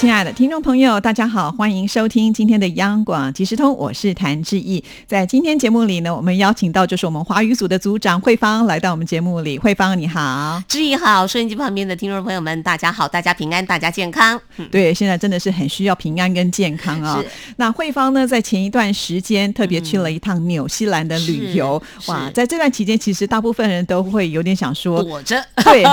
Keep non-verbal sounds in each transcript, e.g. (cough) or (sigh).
亲爱的听众朋友，大家好，欢迎收听今天的央广即时通，我是谭志毅。在今天节目里呢，我们邀请到就是我们华语组的组长慧芳来到我们节目里。慧芳你好，志毅好，收音机旁边的听众朋友们，大家好，大家平安，大家健康。对，现在真的是很需要平安跟健康啊。那慧芳呢，在前一段时间特别去了一趟纽西兰的旅游，哇，在这段期间，其实大部分人都会有点想说，躲着，对，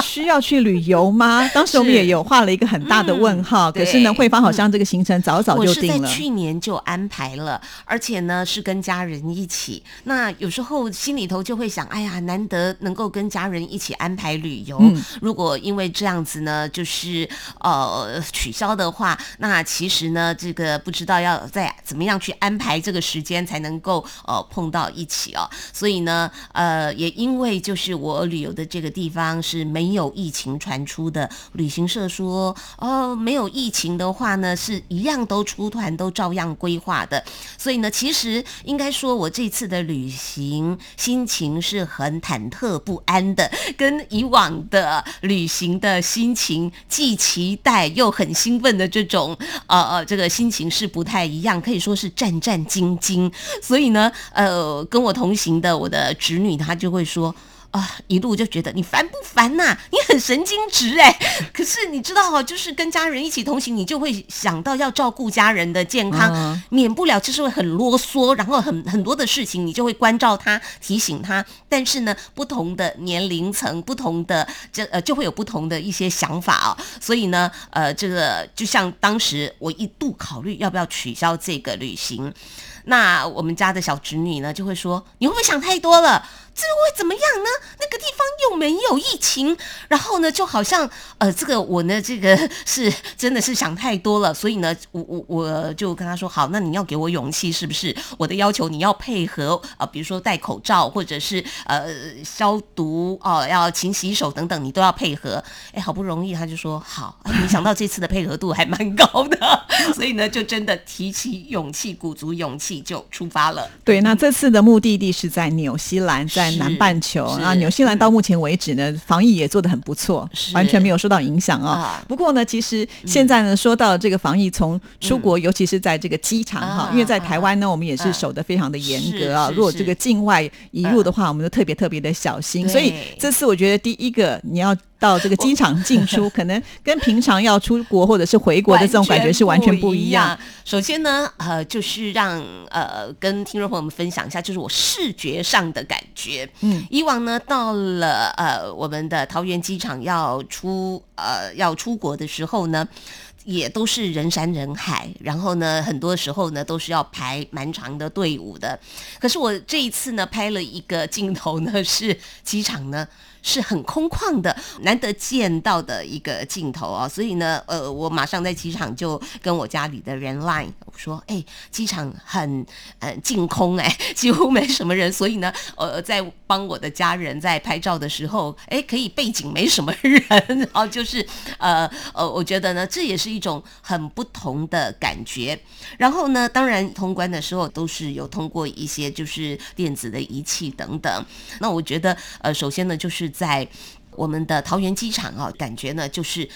需要去旅游吗？(laughs) 当时我们也有画了一个很大的问号。好，可是呢，慧芳好像这个行程早早就定了。我是在去年就安排了，而且呢是跟家人一起。那有时候心里头就会想，哎呀，难得能够跟家人一起安排旅游。如果因为这样子呢，就是呃取消的话，那其实呢，这个不知道要再怎么样去安排这个时间才能够呃碰到一起哦。所以呢，呃，也因为就是我旅游的这个地方是没有疫情传出的，旅行社说哦没有。有疫情的话呢，是一样都出团，都照样规划的。所以呢，其实应该说，我这次的旅行心情是很忐忑不安的，跟以往的旅行的心情既期待又很兴奋的这种呃呃这个心情是不太一样，可以说是战战兢兢。所以呢，呃，跟我同行的我的侄女她就会说。啊，一路就觉得你烦不烦呐？你很神经质哎！(laughs) 可是你知道哈，就是跟家人一起同行，你就会想到要照顾家人的健康，免不了就是会很啰嗦，然后很很多的事情你就会关照他、提醒他。但是呢，不同的年龄层、不同的这呃，就会有不同的一些想法哦。所以呢，呃，这个就像当时我一度考虑要不要取消这个旅行。那我们家的小侄女呢，就会说：“你会不会想太多了？这会怎么样呢？那个地方又没有疫情。然后呢，就好像呃，这个我呢，这个是真的是想太多了。所以呢，我我我就跟他说：好，那你要给我勇气，是不是？我的要求你要配合啊，比如说戴口罩，或者是呃消毒哦，要勤洗手等等，你都要配合。哎，好不容易他就说好，没想到这次的配合度还蛮高的，所以呢，就真的提起勇气，鼓足勇气。就出发了。对，那这次的目的地是在纽西兰，在南半球。啊纽西兰到目前为止呢，防疫也做得很不错，完全没有受到影响啊。不过呢，其实现在呢，说到这个防疫，从出国，尤其是在这个机场哈，因为在台湾呢，我们也是守得非常的严格啊。如果这个境外移入的话，我们就特别特别的小心。所以这次我觉得第一个你要。到这个机场进出，可能跟平常要出国或者是回国的这种感觉是完全不一样。首先呢，呃，就是让呃跟听众朋友们分享一下，就是我视觉上的感觉。嗯，以往呢，到了呃我们的桃园机场要出呃要出国的时候呢，也都是人山人海，然后呢，很多时候呢都是要排蛮长的队伍的。可是我这一次呢，拍了一个镜头呢，是机场呢。是很空旷的，难得见到的一个镜头啊，所以呢，呃，我马上在机场就跟我家里的人 line 我说，哎，机场很呃净空哎，几乎没什么人，所以呢，呃，在帮我的家人在拍照的时候，哎，可以背景没什么人，然后就是呃呃，我觉得呢，这也是一种很不同的感觉。然后呢，当然通关的时候都是有通过一些就是电子的仪器等等。那我觉得，呃，首先呢，就是在我们的桃园机场啊，感觉呢就是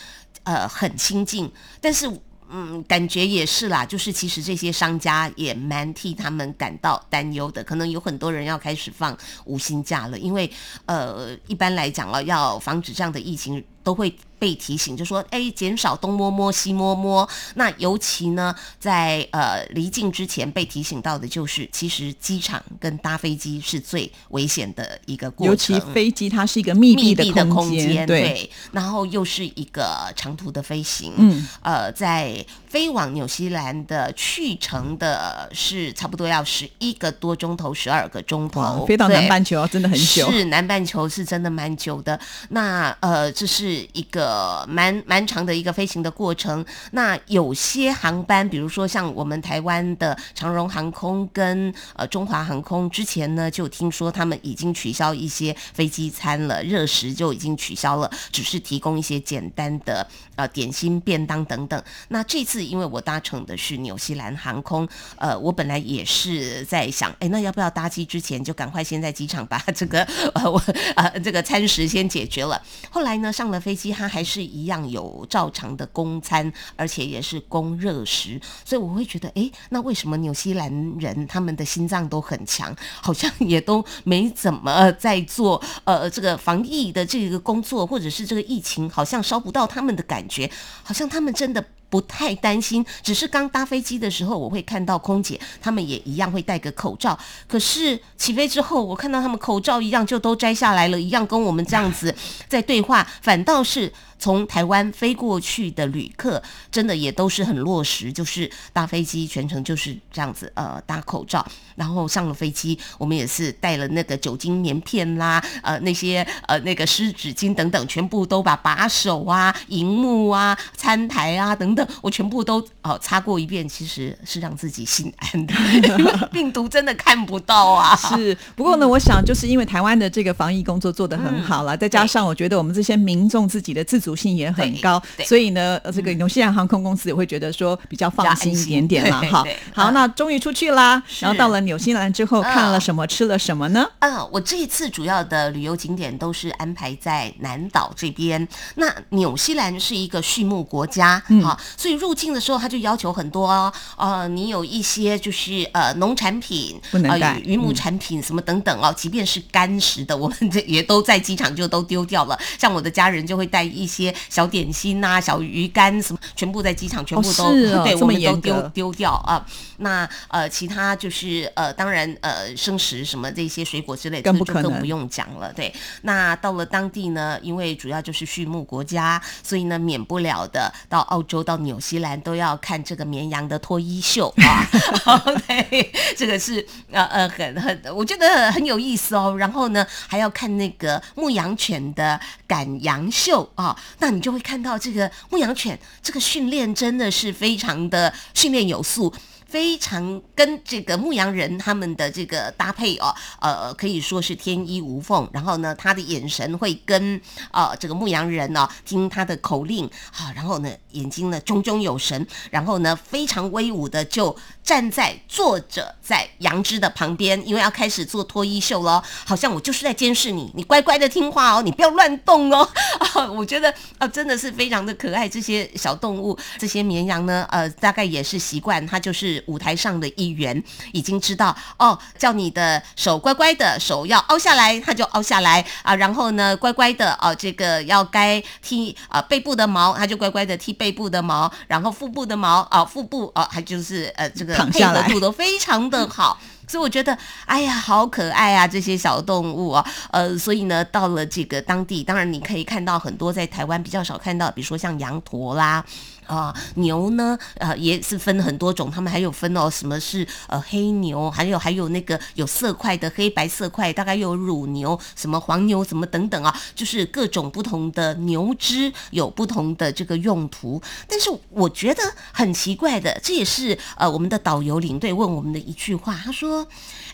呃很亲近，但是嗯，感觉也是啦，就是其实这些商家也蛮替他们感到担忧的，可能有很多人要开始放无薪假了，因为呃一般来讲啊，要防止这样的疫情都会。被提醒就说，哎，减少东摸摸西摸摸。那尤其呢，在呃离境之前被提醒到的就是，其实机场跟搭飞机是最危险的一个过程。尤其飞机它是一个密闭的空间，对，然后又是一个长途的飞行。嗯，呃，在飞往纽西兰的去程的是差不多要十一个多钟头，十二个钟头，飞到南半球真的很久。是南半球是真的蛮久的。那呃，这是一个蛮蛮长的一个飞行的过程。那有些航班，比如说像我们台湾的长荣航空跟呃中华航空，之前呢就听说他们已经取消一些飞机餐了，热食就已经取消了，只是提供一些简单的呃点心、便当等等。那这次因为我搭乘的是纽西兰航空，呃，我本来也是在想，哎，那要不要搭机之前就赶快先在机场把这个 (laughs) 呃我呃这个餐食先解决了？后来呢，上了飞机，它还是一样有照常的供餐，而且也是供热食，所以我会觉得，哎，那为什么纽西兰人他们的心脏都很强，好像也都没怎么在做 (laughs) 呃这个防疫的这个工作，或者是这个疫情好像烧不到他们的感觉，好像他们真的。不太担心，只是刚搭飞机的时候，我会看到空姐，他们也一样会戴个口罩。可是起飞之后，我看到他们口罩一样就都摘下来了，一样跟我们这样子在对话，反倒是。从台湾飞过去的旅客，真的也都是很落实，就是搭飞机全程就是这样子，呃，搭口罩，然后上了飞机，我们也是带了那个酒精棉片啦，呃，那些呃那个湿纸巾等等，全部都把把手啊、荧幕啊、餐台啊等等，我全部都哦擦过一遍，其实是让自己心安的，(laughs) 病毒真的看不到啊。是，不过呢，我想就是因为台湾的这个防疫工作做得很好了，再加上我觉得我们这些民众自己的自主。性也很高，所以呢，这个纽西兰航空公司也会觉得说比较放心一点点了哈。好，那终于出去啦，然后到了纽西兰之后，看了什么，吃了什么呢？啊，我这一次主要的旅游景点都是安排在南岛这边。那纽西兰是一个畜牧国家好，所以入境的时候他就要求很多哦，呃，你有一些就是呃农产品、呃渔牧产品什么等等哦，即便是干食的，我们这也都在机场就都丢掉了。像我的家人就会带一些。些小点心呐、小鱼干什么，全部在机场全部都 (laughs) 对，我们都丢丢掉啊。那呃，其他就是呃，当然呃，生食什么这些水果之类，更不可能不用讲了。对，那到了当地呢，因为主要就是畜牧国家，所以呢，免不了的到澳洲、到纽西兰都要看这个绵羊的脱衣秀啊。(laughs) 对，这个是呃呃很很，我觉得很有意思哦。然后呢，还要看那个牧羊犬的赶羊秀啊。那你就会看到这个牧羊犬，这个训练真的是非常的训练有素。非常跟这个牧羊人他们的这个搭配哦，呃，可以说是天衣无缝。然后呢，他的眼神会跟呃这个牧羊人呢听他的口令啊，然后呢眼睛呢炯炯有神，然后呢非常威武的就站在坐着在羊只的旁边，因为要开始做脱衣秀了，好像我就是在监视你，你乖乖的听话哦，你不要乱动哦。啊，(laughs) 我觉得啊真的是非常的可爱，这些小动物，这些绵羊呢，呃，大概也是习惯，它就是。舞台上的一员已经知道哦，叫你的手乖乖的，手要凹下来，他就凹下来啊。然后呢，乖乖的哦，这个要该剃啊背部的毛，他就乖乖的剃背部的毛。然后腹部的毛啊，腹部啊，还就是呃这个配合度都非常的好。所以我觉得，哎呀，好可爱啊，这些小动物啊。呃，所以呢，到了这个当地，当然你可以看到很多在台湾比较少看到，比如说像羊驼啦。啊，牛呢？呃，也是分很多种，他们还有分哦，什么是呃黑牛，还有还有那个有色块的黑白色块，大概有乳牛、什么黄牛、什么等等啊，就是各种不同的牛只有不同的这个用途。但是我觉得很奇怪的，这也是呃我们的导游领队问我们的一句话，他说：“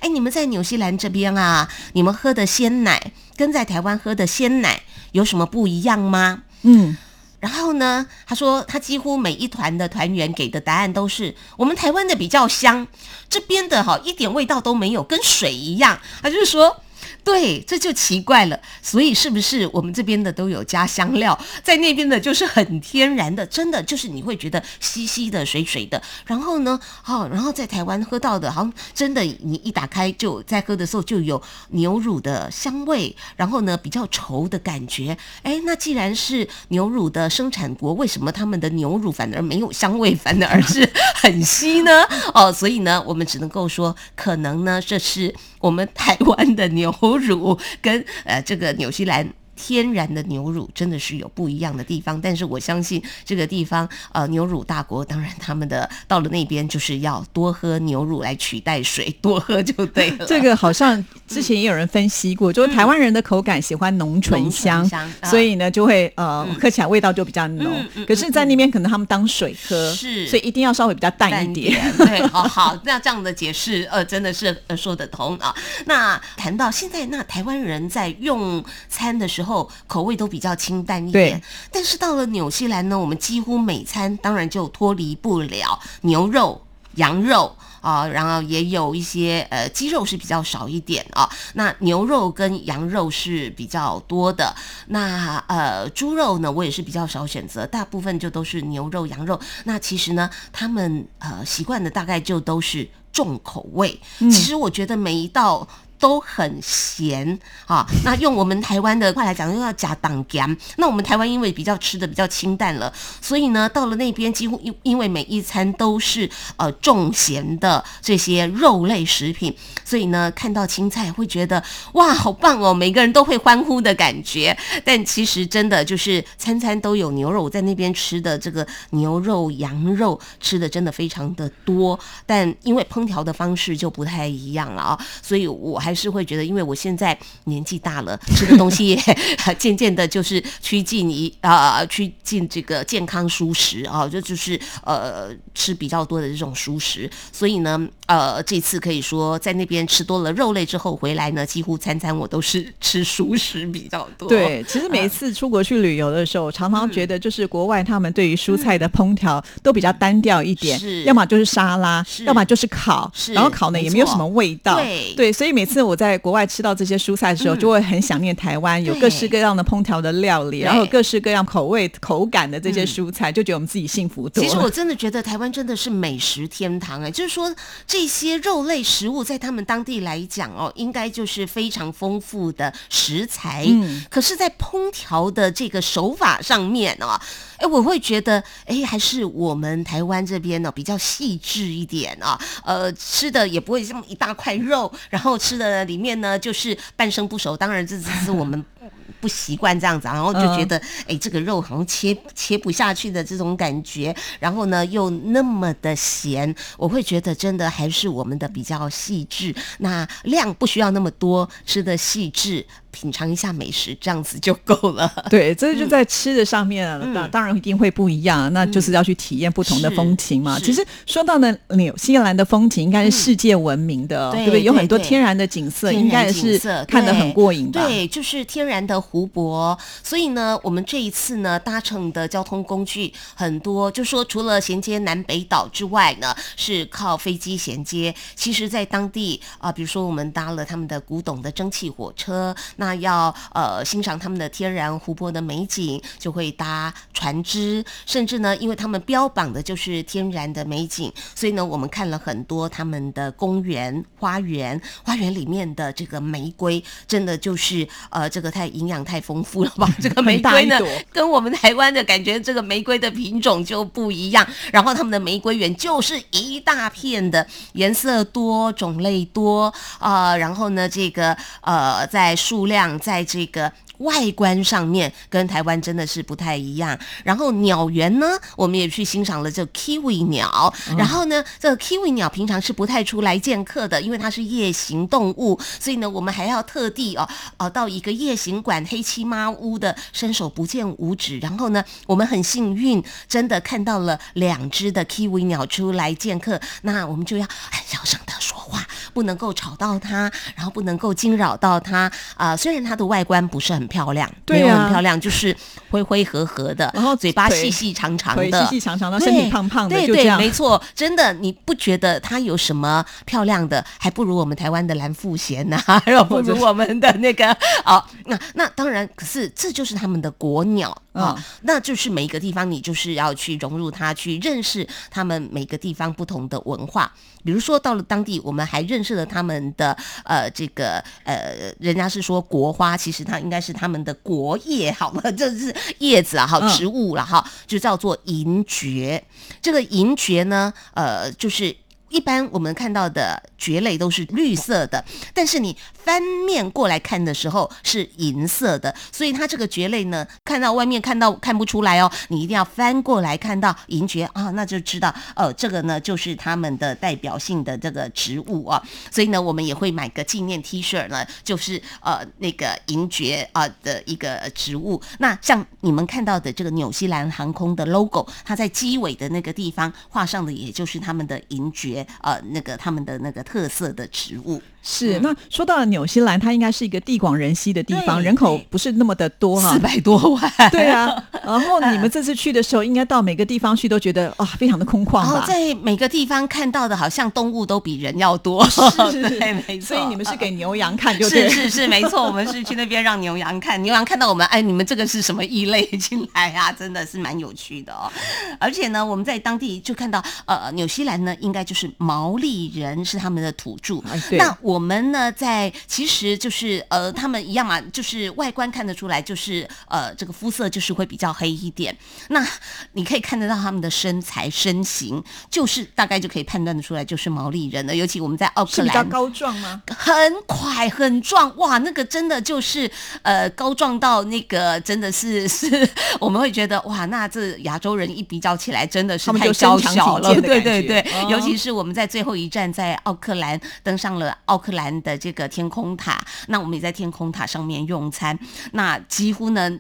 哎，你们在纽西兰这边啊，你们喝的鲜奶跟在台湾喝的鲜奶有什么不一样吗？”嗯。然后呢？他说他几乎每一团的团员给的答案都是我们台湾的比较香，这边的哈一点味道都没有，跟水一样。他就是说。对，这就奇怪了。所以是不是我们这边的都有加香料，在那边的就是很天然的，真的就是你会觉得稀稀的、水水的。然后呢，哦，然后在台湾喝到的，好像真的你一打开就在喝的时候就有牛乳的香味，然后呢比较稠的感觉。哎，那既然是牛乳的生产国，为什么他们的牛乳反而没有香味，反而是很稀呢？(laughs) 哦，所以呢，我们只能够说，可能呢这是我们台湾的牛。乳跟呃这个纽西兰天然的牛乳真的是有不一样的地方，但是我相信这个地方，呃，牛乳大国，当然他们的到了那边就是要多喝牛乳来取代水，多喝就对了。(laughs) 这个好像之前也有人分析过，就是台湾人的口感喜欢浓醇香，所以呢就会呃喝起来味道就比较浓。可是，在那边可能他们当水喝，是，所以一定要稍微比较淡一点。对，好 (laughs) 好，那这样的解释，呃，真的是呃说得通啊。那谈到现在，那台湾人在用餐的时候，口味都比较清淡一点。但是到了纽西兰呢，我们几乎每餐当然就脱离不了牛肉、羊肉啊，然后也有一些呃鸡肉是比较少一点啊。那牛肉跟羊肉是比较多的。那呃猪肉呢，我也是比较少选择，大部分就都是牛肉、羊肉。那其实呢，他们呃习惯的大概就都是。重口味，其实我觉得每一道。都很咸啊！那用我们台湾的话来讲，又要加党咸。那我们台湾因为比较吃的比较清淡了，所以呢，到了那边几乎因因为每一餐都是呃重咸的这些肉类食品，所以呢，看到青菜会觉得哇，好棒哦！每个人都会欢呼的感觉。但其实真的就是餐餐都有牛肉，我在那边吃的这个牛肉、羊肉吃的真的非常的多，但因为烹调的方式就不太一样了啊，所以我还。还是会觉得，因为我现在年纪大了，(laughs) 吃的东西也渐渐的，就是趋近于啊，趋近这个健康舒食啊，这就是呃，吃比较多的这种舒食。所以呢，呃，这次可以说在那边吃多了肉类之后回来呢，几乎餐餐我都是吃熟食比较多。对，其实每一次出国去旅游的时候，常常觉得就是国外他们对于蔬菜的烹调都比较单调一点，是，要么就是沙拉，要么就是烤，然后烤呢也没有什么味道。对，对，所以每次。我在国外吃到这些蔬菜的时候，就会很想念台湾有各式各样的烹调的料理，然后各式各样口味口感的这些蔬菜，就觉得我们自己幸福多。其实我真的觉得台湾真的是美食天堂哎，就是说这些肉类食物在他们当地来讲哦，应该就是非常丰富的食材。嗯，可是，在烹调的这个手法上面哦，哎，我会觉得哎，还是我们台湾这边呢比较细致一点啊，呃，吃的也不会这么一大块肉，然后吃的。呃，里面呢就是半生不熟，当然这只是我们 (laughs) 不习惯这样子，然后就觉得哎，这个肉好像切切不下去的这种感觉，然后呢又那么的咸，我会觉得真的还是我们的比较细致，那量不需要那么多，吃的细致。品尝一下美食，这样子就够了。(laughs) 对，这就在吃的上面，那当然一定会不一样。那就是要去体验不同的风情嘛。其实说到呢，纽西兰的风情应该是世界闻名的，对不对？有很多天然的景色，应该是看得很过瘾吧？对，就是天然的湖泊。所以呢，我们这一次呢，搭乘的交通工具很多，就说除了衔接南北岛之外呢，是靠飞机衔接。其实，在当地啊，比如说我们搭了他们的古董的蒸汽火车，那那要呃欣赏他们的天然湖泊的美景，就会搭船只，甚至呢，因为他们标榜的就是天然的美景，所以呢，我们看了很多他们的公园、花园，花园里面的这个玫瑰，真的就是呃，这个太营养太丰富了吧？(laughs) 这个玫瑰呢，跟我们台湾的感觉，这个玫瑰的品种就不一样。然后他们的玫瑰园就是一大片的，颜色多，种类多啊。然后呢，这个呃，在数量。在这个。外观上面跟台湾真的是不太一样。然后鸟园呢，我们也去欣赏了这 kiwi 鸟。然后呢，这 kiwi 鸟平常是不太出来见客的，因为它是夜行动物，所以呢，我们还要特地哦哦到一个夜行馆黑漆麻屋的伸手不见五指。然后呢，我们很幸运，真的看到了两只的 kiwi 鸟出来见客。那我们就要很小声的说话，不能够吵到它，然后不能够惊扰到它啊。虽然它的外观不是很。漂亮，没有很漂亮，就是灰灰合合的，然后嘴巴细细长长的，细细长长的，身体胖胖的，对对，没错，真的，你不觉得它有什么漂亮的？还不如我们台湾的蓝富贤呐，(laughs) (laughs) 还不如我们的那个哦，那那当然，可是这就是他们的国鸟啊，那就是每一个地方你就是要去融入它，去认识他们每个地方不同的文化。比如说到了当地，我们还认识了他们的呃这个呃，人家是说国花，其实它应该是他们的国叶，好吗？(laughs) 这是叶子啊，好植物了哈，就叫做银蕨。这个银蕨呢，呃，就是。一般我们看到的蕨类都是绿色的，但是你翻面过来看的时候是银色的，所以它这个蕨类呢，看到外面看到看不出来哦，你一定要翻过来看到银蕨啊，那就知道呃，这个呢就是他们的代表性的这个植物啊，所以呢，我们也会买个纪念 T 恤呢，就是呃那个银蕨啊的一个植物。那像你们看到的这个纽西兰航空的 logo，它在机尾的那个地方画上的，也就是他们的银蕨。呃，那个他们的那个特色的植物。是，那说到了纽西兰，它应该是一个地广人稀的地方，人口不是那么的多哈，四百多万。对啊，(laughs) 然后你们这次去的时候，应该到每个地方去都觉得啊，非常的空旷吧？在每个地方看到的，好像动物都比人要多。(laughs) 是，(laughs) 对，没错。所以你们是给牛羊看，就是是是，没错，我们是去那边让牛羊看，牛羊看到我们，哎，你们这个是什么异类进来啊？真的是蛮有趣的哦。而且呢，我们在当地就看到，呃，纽西兰呢，应该就是毛利人是他们的土著。那我们呢，在哎，其实就是呃，他们一样嘛，就是外观看得出来，就是呃，这个肤色就是会比较黑一点。那你可以看得到他们的身材身形，就是大概就可以判断的出来，就是毛利人了。尤其我们在奥克兰，比较高壮吗？很快很壮哇，那个真的就是呃，高壮到那个真的是是，(laughs) 我们会觉得哇，那这亚洲人一比较起来，真的是太娇小了。对对对，尤其是我们在最后一站在奥克兰登上了奥克兰的这个。天空塔，那我们也在天空塔上面用餐，那几乎呢，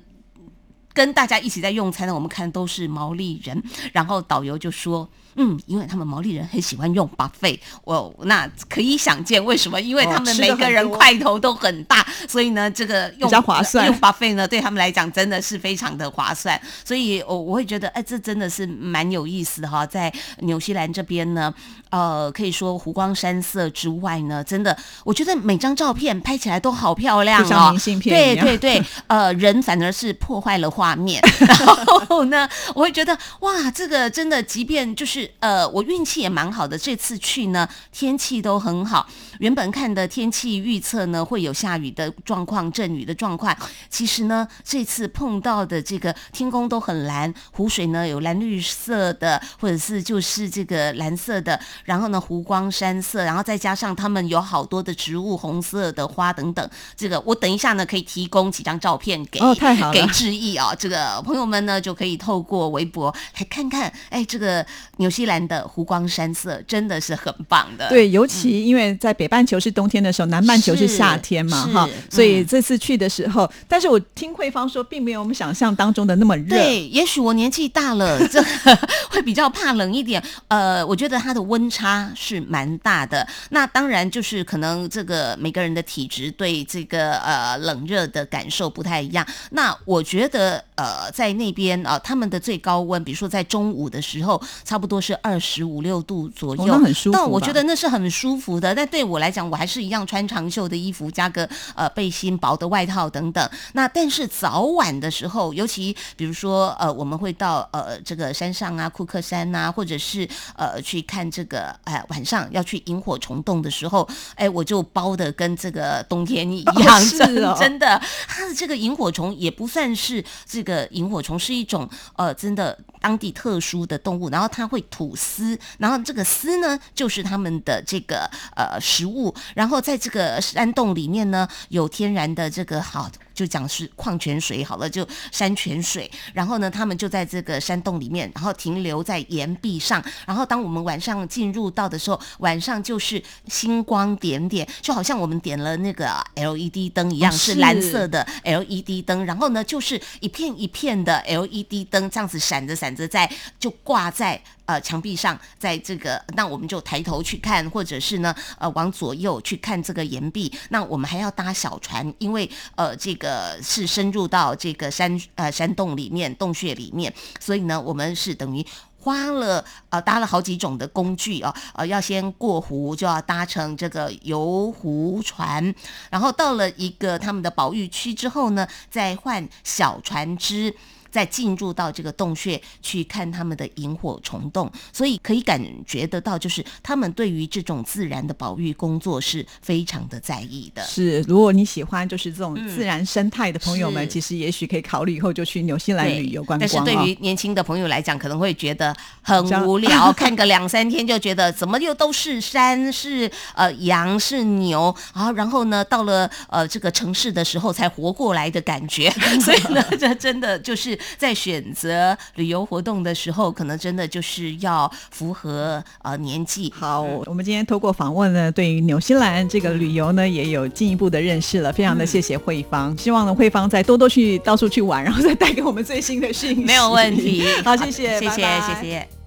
跟大家一起在用餐呢，我们看都是毛利人，然后导游就说。嗯，因为他们毛利人很喜欢用 buffet，我那可以想见为什么？因为他们每个人块头都很大，所以呢，这个比较划算。用 buffet 呢，对他们来讲真的是非常的划算。所以，我我会觉得，哎，这真的是蛮有意思的哈。在纽西兰这边呢，呃，可以说湖光山色之外呢，真的，我觉得每张照片拍起来都好漂亮哦。明信片对对对，呃，人反而是破坏了画面。(laughs) 然后呢，我会觉得，哇，这个真的，即便就是。呃，我运气也蛮好的，这次去呢，天气都很好。原本看的天气预测呢，会有下雨的状况、阵雨的状况。其实呢，这次碰到的这个天空都很蓝，湖水呢有蓝绿色的，或者是就是这个蓝色的。然后呢，湖光山色，然后再加上他们有好多的植物，红色的花等等。这个我等一下呢，可以提供几张照片给哦，太好 (laughs) 给志毅啊。这个朋友们呢，就可以透过微博来看看。哎，这个纽西兰的湖光山色真的是很棒的。对，尤其因为在北。半球是冬天的时候，南半球是夏天嘛，哈，所以这次去的时候，但是我听慧芳说，并没有我们想象当中的那么热。对，也许我年纪大了，(laughs) 这 (laughs) 会比较怕冷一点。呃，我觉得它的温差是蛮大的。那当然就是可能这个每个人的体质对这个呃冷热的感受不太一样。那我觉得呃在那边啊，他们的最高温，比如说在中午的时候，差不多是二十五六度左右，很舒服。但我觉得那是很舒服的。但对我来讲，我还是一样穿长袖的衣服，加个呃背心、薄的外套等等。那但是早晚的时候，尤其比如说呃，我们会到呃这个山上啊，库克山呐，或者是呃去看这个哎晚上要去萤火虫洞的时候，哎我就包的跟这个冬天一样，(laughs) 真真的，它的这个萤火虫也不算是这个萤火虫，是一种呃真的当地特殊的动物，然后它会吐丝，然后这个丝呢就是它们的这个呃食。物，然后在这个山洞里面呢，有有天然的这个好。就讲是矿泉水好了，就山泉水。然后呢，他们就在这个山洞里面，然后停留在岩壁上。然后当我们晚上进入到的时候，晚上就是星光点点，就好像我们点了那个 LED 灯一样，是蓝色的 LED 灯。然后呢，就是一片一片的 LED 灯这样子闪着闪着，在就挂在呃墙壁上，在这个那我们就抬头去看，或者是呢呃往左右去看这个岩壁。那我们还要搭小船，因为呃这个。呃，是深入到这个山呃山洞里面洞穴里面，所以呢，我们是等于花了呃搭了好几种的工具哦，呃要先过湖，就要搭乘这个游湖船，然后到了一个他们的保育区之后呢，再换小船只。再进入到这个洞穴去看他们的萤火虫洞，所以可以感觉得到，就是他们对于这种自然的保育工作是非常的在意的。是，如果你喜欢就是这种自然生态的朋友们，其实也许可以考虑以后就去纽西兰旅游观光。但是对于年轻的朋友来讲，可能会觉得很无聊，看个两三天就觉得怎么又都是山是呃羊是牛啊，然后呢到了呃这个城市的时候才活过来的感觉。(laughs) 所以呢，这真的就是在选择旅游活动的时候，可能真的就是要符合呃年纪。好，我们今天透过访问呢，对于纽西兰这个旅游呢，也有进一步的认识了。非常的谢谢慧芳，希望呢慧芳再多多去到处去玩，然后再带给我们最新的讯息。没有问题。好，谢谢，谢谢，谢谢。